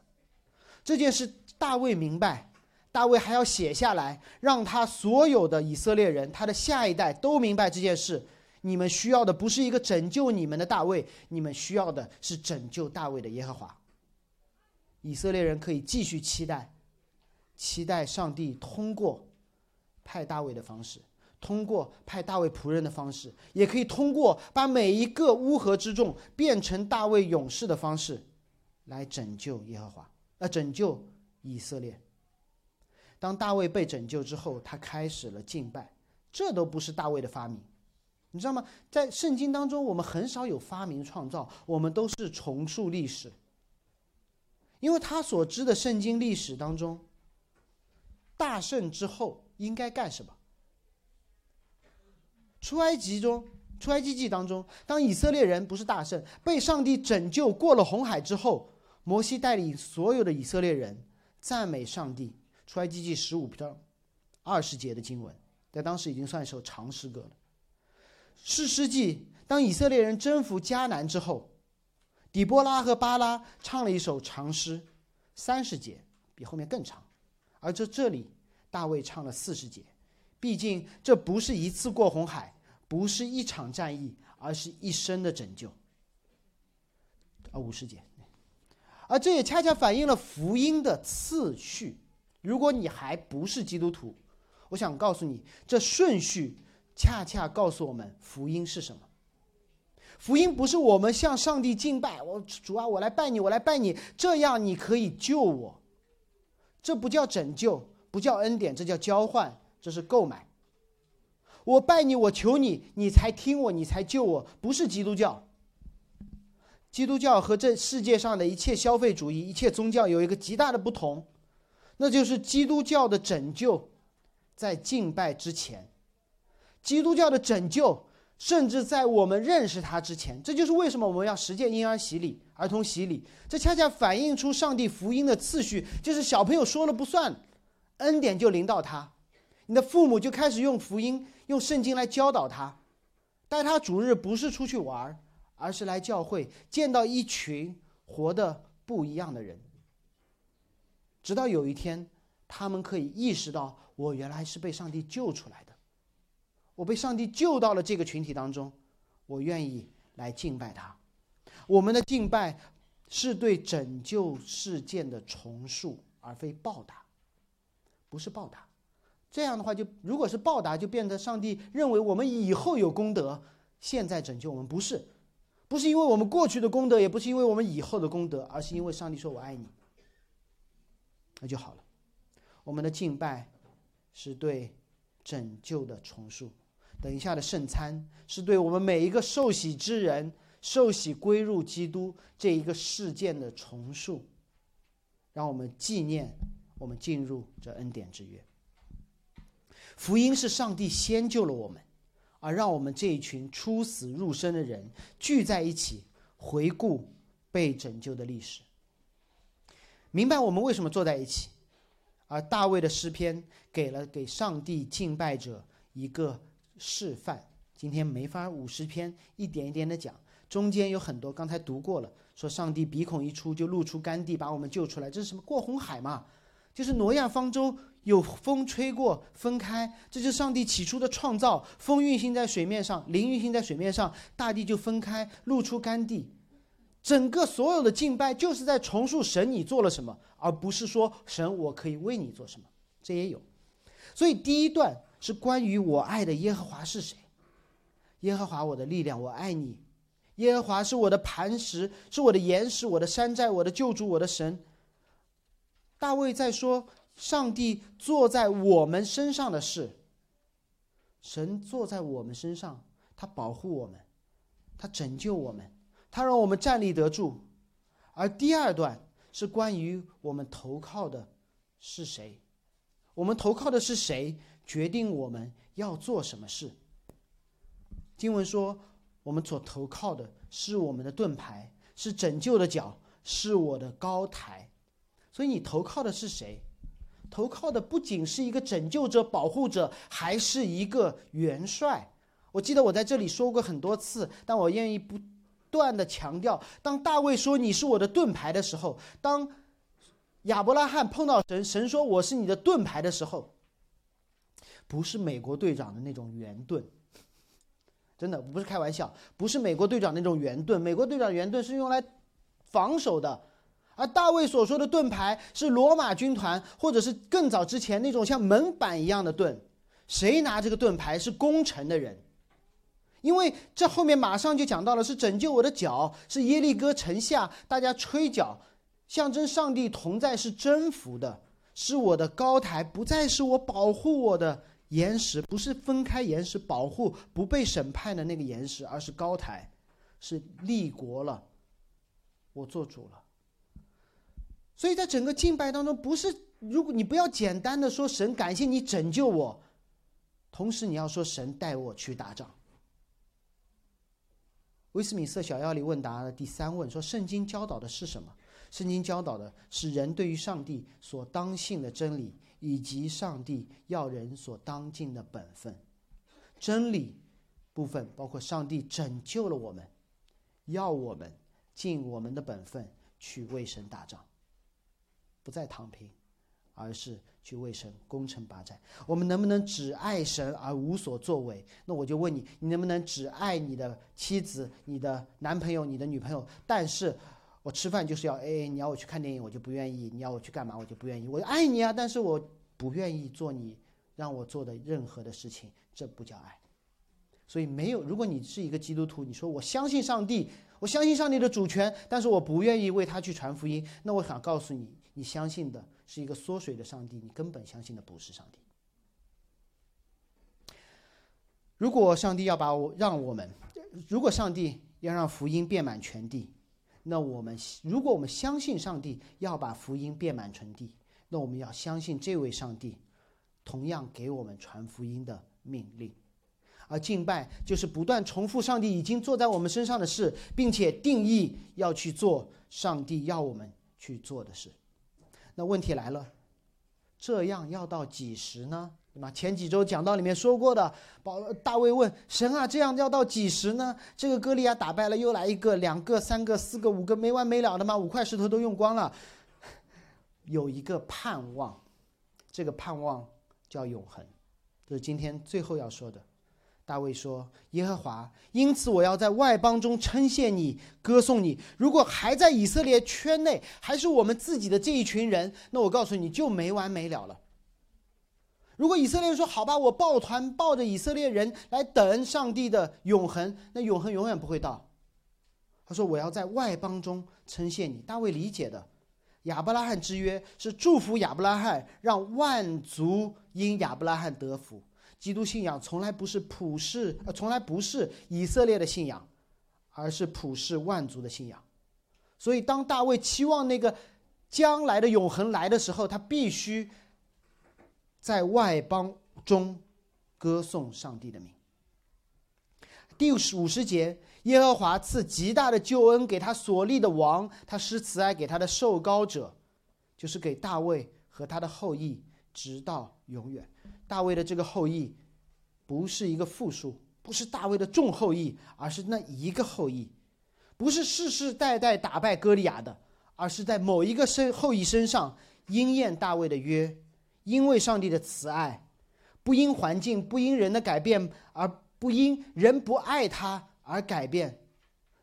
这件事大卫明白，大卫还要写下来，让他所有的以色列人，他的下一代都明白这件事。你们需要的不是一个拯救你们的大卫，你们需要的是拯救大卫的耶和华。以色列人可以继续期待，期待上帝通过派大卫的方式，通过派大卫仆人的方式，也可以通过把每一个乌合之众变成大卫勇士的方式，来拯救耶和华，呃，拯救以色列。当大卫被拯救之后，他开始了敬拜，这都不是大卫的发明。你知道吗？在圣经当中，我们很少有发明创造，我们都是重述历史。因为他所知的圣经历史当中，大圣之后应该干什么？出埃及中，出埃及记当中，当以色列人不是大圣，被上帝拯救过了红海之后，摩西带领所有的以色列人赞美上帝。出埃及记十五章二十节的经文，在当时已经算一首长诗歌了。士师记，当以色列人征服迦南之后，底波拉和巴拉唱了一首长诗，三十节，比后面更长。而这这里，大卫唱了四十节，毕竟这不是一次过红海，不是一场战役，而是一生的拯救。啊，五十节，而这也恰恰反映了福音的次序。如果你还不是基督徒，我想告诉你，这顺序。恰恰告诉我们，福音是什么？福音不是我们向上帝敬拜，我主啊，我来拜你，我来拜你，这样你可以救我。这不叫拯救，不叫恩典，这叫交换，这是购买。我拜你，我求你，你才听我，你才救我，不是基督教。基督教和这世界上的一切消费主义、一切宗教有一个极大的不同，那就是基督教的拯救在敬拜之前。基督教的拯救，甚至在我们认识他之前，这就是为什么我们要实践婴儿洗礼、儿童洗礼。这恰恰反映出上帝福音的次序，就是小朋友说了不算，恩典就临到他，你的父母就开始用福音、用圣经来教导他，带他主日不是出去玩，而是来教会见到一群活的不一样的人，直到有一天，他们可以意识到，我原来是被上帝救出来的。我被上帝救到了这个群体当中，我愿意来敬拜他。我们的敬拜是对拯救事件的重塑，而非报答，不是报答。这样的话，就如果是报答，就变得上帝认为我们以后有功德，现在拯救我们不是，不是因为我们过去的功德，也不是因为我们以后的功德，而是因为上帝说我爱你，那就好了。我们的敬拜是对拯救的重塑。等一下的圣餐是对我们每一个受洗之人受洗归入基督这一个事件的重述，让我们纪念我们进入这恩典之约。福音是上帝先救了我们，而让我们这一群出死入生的人聚在一起，回顾被拯救的历史，明白我们为什么坐在一起。而大卫的诗篇给了给上帝敬拜者一个。示范，今天没法五十篇一点一点的讲，中间有很多刚才读过了，说上帝鼻孔一出就露出干地，把我们救出来，这是什么过红海嘛？就是挪亚方舟有风吹过分开，这就是上帝起初的创造，风运行在水面上，灵运行在水面上，大地就分开，露出干地。整个所有的敬拜就是在重述神你做了什么，而不是说神我可以为你做什么，这也有。所以第一段。是关于我爱的耶和华是谁？耶和华我的力量，我爱你。耶和华是我的磐石，是我的岩石，我的山寨，我的救主，我的神。大卫在说，上帝坐在我们身上的事。神坐在我们身上，他保护我们，他拯救我们，他让我们站立得住。而第二段是关于我们投靠的是谁？我们投靠的是谁？决定我们要做什么事。经文说：“我们所投靠的是我们的盾牌，是拯救的脚，是我的高台。所以你投靠的是谁？投靠的不仅是一个拯救者、保护者，还是一个元帅。我记得我在这里说过很多次，但我愿意不断的强调：当大卫说你是我的盾牌的时候，当亚伯拉罕碰到神，神说我是你的盾牌的时候，不是美国队长的那种圆盾，真的不是开玩笑，不是美国队长那种圆盾。美国队长圆盾是用来防守的，而大卫所说的盾牌是罗马军团或者是更早之前那种像门板一样的盾。谁拿这个盾牌是攻城的人。因为这后面马上就讲到了，是拯救我的脚，是耶利哥城下大家吹角，象征上帝同在，是征服的，是我的高台，不再是我保护我的岩石，不是分开岩石保护不被审判的那个岩石，而是高台，是立国了，我做主了。所以在整个敬拜当中，不是如果你不要简单的说神感谢你拯救我，同时你要说神带我去打仗。威斯敏斯特小要理问答的第三问说：“圣经教导的是什么？圣经教导的是人对于上帝所当信的真理，以及上帝要人所当尽的本分。真理部分包括上帝拯救了我们，要我们尽我们的本分去为神打仗，不再躺平，而是。”去为神攻城拔寨，我们能不能只爱神而无所作为？那我就问你，你能不能只爱你的妻子、你的男朋友、你的女朋友？但是，我吃饭就是要 AA，你要我去看电影，我就不愿意；你要我去干嘛，我就不愿意。我爱你啊，但是我不愿意做你让我做的任何的事情，这不叫爱。所以，没有。如果你是一个基督徒，你说我相信上帝，我相信上帝的主权，但是我不愿意为他去传福音，那我想告诉你，你相信的。是一个缩水的上帝，你根本相信的不是上帝。如果上帝要把我让我们，如果上帝要让福音遍满全地，那我们如果我们相信上帝要把福音遍满全地，那我们要相信这位上帝同样给我们传福音的命令。而敬拜就是不断重复上帝已经做在我们身上的事，并且定义要去做上帝要我们去做的事。那问题来了，这样要到几时呢？对吧？前几周讲到里面说过的，宝大卫问神啊，这样要到几时呢？这个歌利亚打败了，又来一个，两个、三个、四个、五个，没完没了的吗？五块石头都用光了，有一个盼望，这个盼望叫永恒，这是今天最后要说的。大卫说：“耶和华，因此我要在外邦中称谢你，歌颂你。如果还在以色列圈内，还是我们自己的这一群人，那我告诉你就没完没了了。如果以色列人说好吧，我抱团抱着以色列人来等上帝的永恒，那永恒永远不会到。他说我要在外邦中称谢你。大卫理解的亚伯拉罕之约是祝福亚伯拉罕，让万族因亚伯拉罕得福。”基督信仰从来不是普世，呃，从来不是以色列的信仰，而是普世万族的信仰。所以，当大卫期望那个将来的永恒来的时候，他必须在外邦中歌颂上帝的名。第五十节，耶和华赐极大的救恩给他所立的王，他施慈爱给他的受膏者，就是给大卫和他的后裔，直到永远。大卫的这个后裔，不是一个复数，不是大卫的众后裔，而是那一个后裔，不是世世代代打败歌利亚的，而是在某一个身后裔身上应验大卫的约，因为上帝的慈爱，不因环境，不因人的改变，而不因人不爱他而改变，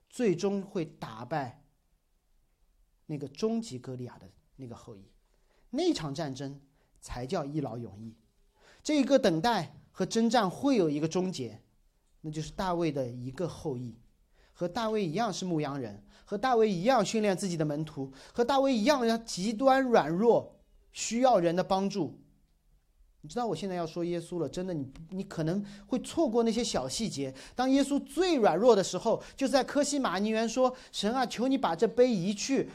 最终会打败那个终极歌利亚的那个后裔，那场战争才叫一劳永逸。这个等待和征战会有一个终结，那就是大卫的一个后裔，和大卫一样是牧羊人，和大卫一样训练自己的门徒，和大卫一样要极端软弱，需要人的帮助。你知道我现在要说耶稣了，真的，你你可能会错过那些小细节。当耶稣最软弱的时候，就在科西玛尼园说：“神啊，求你把这杯移去。”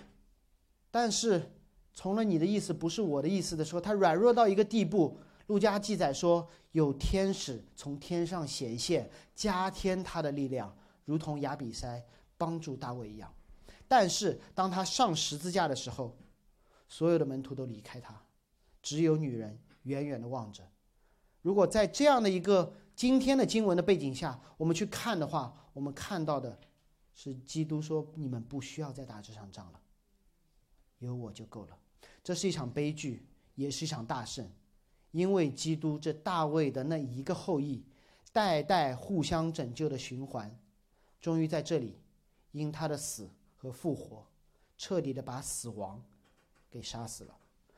但是从了你的意思不是我的意思的时候，他软弱到一个地步。路加记载说，有天使从天上显现，加添他的力量，如同亚比塞帮助大卫一样。但是当他上十字架的时候，所有的门徒都离开他，只有女人远远的望着。如果在这样的一个今天的经文的背景下，我们去看的话，我们看到的是基督说：“你们不需要再打这场仗了，有我就够了。”这是一场悲剧，也是一场大胜，因为基督这大卫的那一个后裔，代代互相拯救的循环，终于在这里，因他的死和复活，彻底的把死亡给杀死了，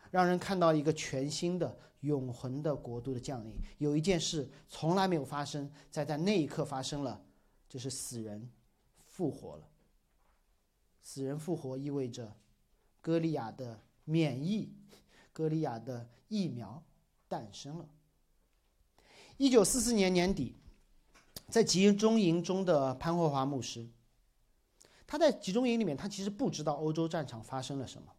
让人看到一个全新的永恒的国度的降临。有一件事从来没有发生，在在那一刻发生了，就是死人复活了。死人复活意味着歌利亚的。免疫，歌利亚的疫苗诞生了。一九四四年年底，在集中营中的潘霍华牧师，他在集中营里面，他其实不知道欧洲战场发生了什么，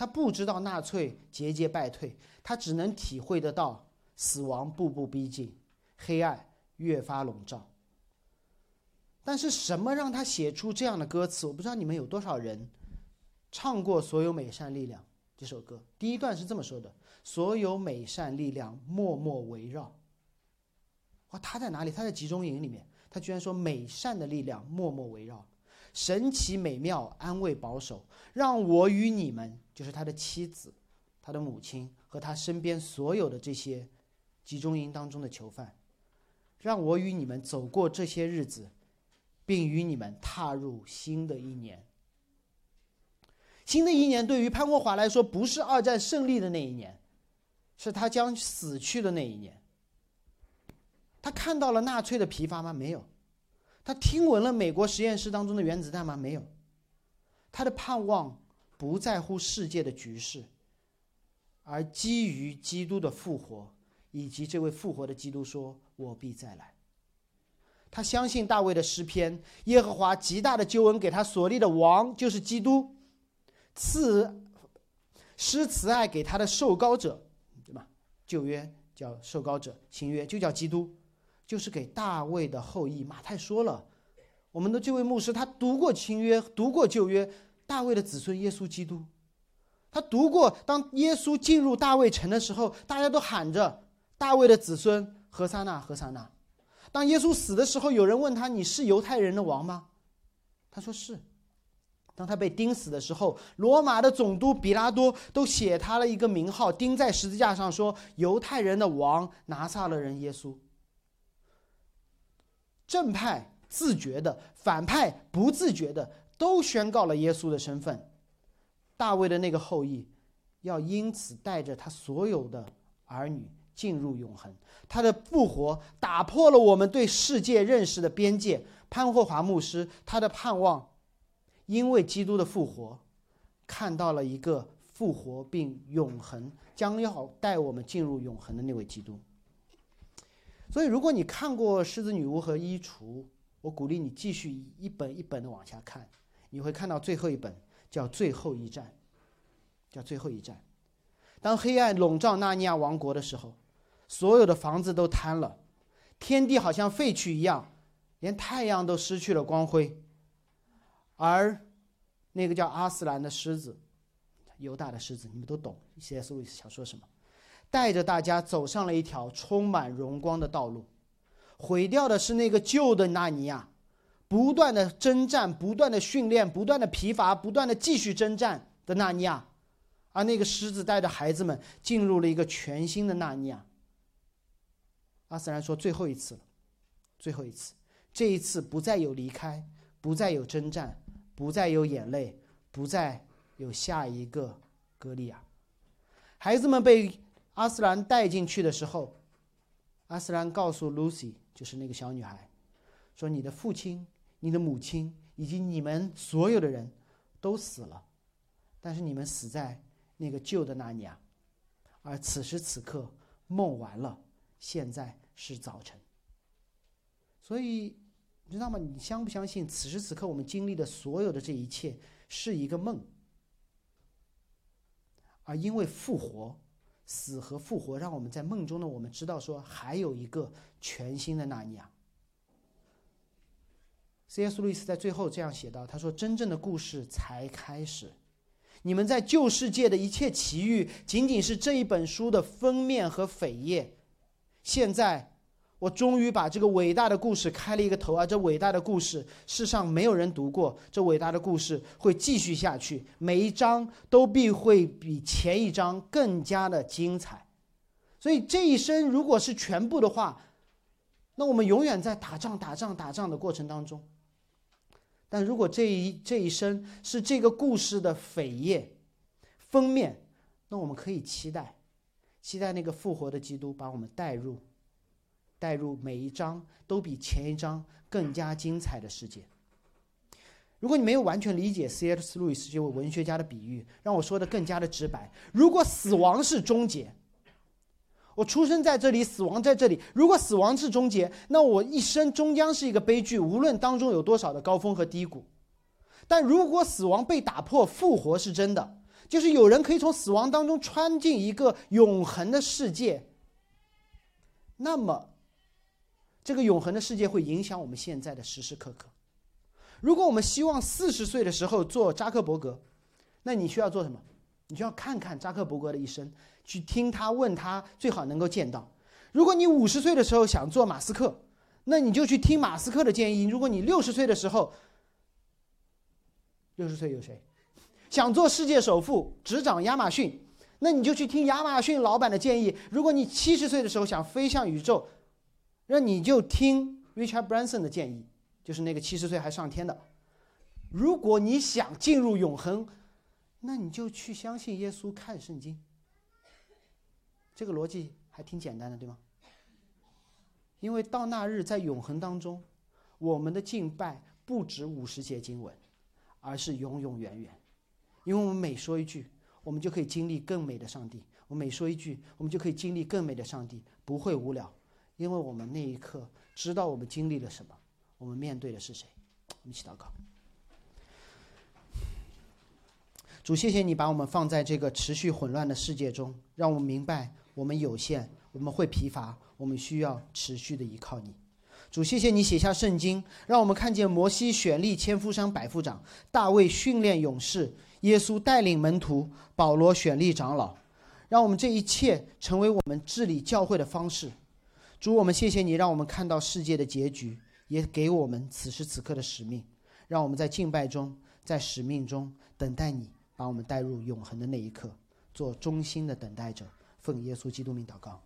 他不知道纳粹节节败退，他只能体会得到死亡步步逼近，黑暗越发笼罩。但是什么让他写出这样的歌词？我不知道你们有多少人唱过《所有美善力量》。这首歌第一段是这么说的：“所有美善力量默默围绕。”哇，他在哪里？他在集中营里面。他居然说：“美善的力量默默围绕，神奇美妙安慰保守，让我与你们，就是他的妻子、他的母亲和他身边所有的这些集中营当中的囚犯，让我与你们走过这些日子，并与你们踏入新的一年。”新的一年对于潘国华来说，不是二战胜利的那一年，是他将死去的那一年。他看到了纳粹的疲乏吗？没有。他听闻了美国实验室当中的原子弹吗？没有。他的盼望不在乎世界的局势，而基于基督的复活，以及这位复活的基督说：“我必再来。”他相信大卫的诗篇，耶和华极大的救恩给他所立的王就是基督。赐施慈爱给他的受膏者，对吧？旧约叫受膏者，新约就叫基督，就是给大卫的后裔。马太说了，我们的这位牧师他读过新约，读过旧约，大卫的子孙耶稣基督，他读过。当耶稣进入大卫城的时候，大家都喊着大卫的子孙何塞纳何塞纳。当耶稣死的时候，有人问他：“你是犹太人的王吗？”他说：“是。”当他被钉死的时候，罗马的总督比拉多都写他了一个名号，钉在十字架上，说：“犹太人的王拿撒勒人耶稣。”正派自觉的，反派不自觉的，都宣告了耶稣的身份。大卫的那个后裔，要因此带着他所有的儿女进入永恒。他的复活打破了我们对世界认识的边界。潘霍华牧师，他的盼望。因为基督的复活，看到了一个复活并永恒将要带我们进入永恒的那位基督。所以，如果你看过《狮子女巫》和《衣橱》，我鼓励你继续一本一本的往下看，你会看到最后一本叫《最后一战》，叫《最后一战》。当黑暗笼罩纳尼亚王国的时候，所有的房子都瘫了，天地好像废墟一样，连太阳都失去了光辉。而那个叫阿斯兰的狮子，犹大的狮子，你们都懂。C.S. 路易斯想说什么？带着大家走上了一条充满荣光的道路。毁掉的是那个旧的纳尼亚，不断的征战，不断的训练，不断的疲乏，不断的继续征战的纳尼亚。而那个狮子带着孩子们进入了一个全新的纳尼亚。阿斯兰说：“最后一次了，最后一次，这一次不再有离开，不再有征战。”不再有眼泪，不再有下一个格利亚。孩子们被阿斯兰带进去的时候，阿斯兰告诉 Lucy，就是那个小女孩，说：“你的父亲、你的母亲以及你们所有的人都死了，但是你们死在那个旧的那尼亚。而此时此刻，梦完了，现在是早晨。所以。”你知道吗？你相不相信，此时此刻我们经历的所有的这一切是一个梦？而因为复活、死和复活，让我们在梦中的我们知道说，还有一个全新的纳尼亚。C.S. 路易斯在最后这样写道：“他说，真正的故事才开始。你们在旧世界的一切奇遇，仅仅是这一本书的封面和扉页。现在，我终于把这个伟大的故事开了一个头啊！这伟大的故事，世上没有人读过。这伟大的故事会继续下去，每一章都必会比前一章更加的精彩。所以，这一生如果是全部的话，那我们永远在打仗、打仗、打仗的过程当中。”但如果这一这一生是这个故事的扉页、封面，那我们可以期待，期待那个复活的基督把我们带入，带入每一章都比前一章更加精彩的世界。如果你没有完全理解 C.S. 路易斯这位文学家的比喻，让我说的更加的直白：如果死亡是终结。我出生在这里，死亡在这里。如果死亡是终结，那我一生终将是一个悲剧，无论当中有多少的高峰和低谷。但如果死亡被打破，复活是真的，就是有人可以从死亡当中穿进一个永恒的世界。那么，这个永恒的世界会影响我们现在的时时刻刻。如果我们希望四十岁的时候做扎克伯格，那你需要做什么？你就要看看扎克伯格的一生。去听他问他，最好能够见到。如果你五十岁的时候想做马斯克，那你就去听马斯克的建议。如果你六十岁的时候，六十岁有谁想做世界首富，执掌亚马逊，那你就去听亚马逊老板的建议。如果你七十岁的时候想飞向宇宙，那你就听 Richard Branson 的建议，就是那个七十岁还上天的。如果你想进入永恒，那你就去相信耶稣，看圣经。这个逻辑还挺简单的，对吗？因为到那日，在永恒当中，我们的敬拜不止五十节经文，而是永永远远。因为我们每说一句，我们就可以经历更美的上帝；我每说一句，我们就可以经历更美的上帝，不会无聊。因为我们那一刻知道我们经历了什么，我们面对的是谁。我们一起祷告。主，谢谢你把我们放在这个持续混乱的世界中，让我们明白。我们有限，我们会疲乏，我们需要持续的依靠你，主，谢谢你写下圣经，让我们看见摩西选立千夫长、百夫长，大卫训练勇士，耶稣带领门徒，保罗选立长老，让我们这一切成为我们治理教会的方式。主，我们谢谢你，让我们看到世界的结局，也给我们此时此刻的使命，让我们在敬拜中，在使命中等待你把我们带入永恒的那一刻，做忠心的等待者。奉耶稣基督名祷告。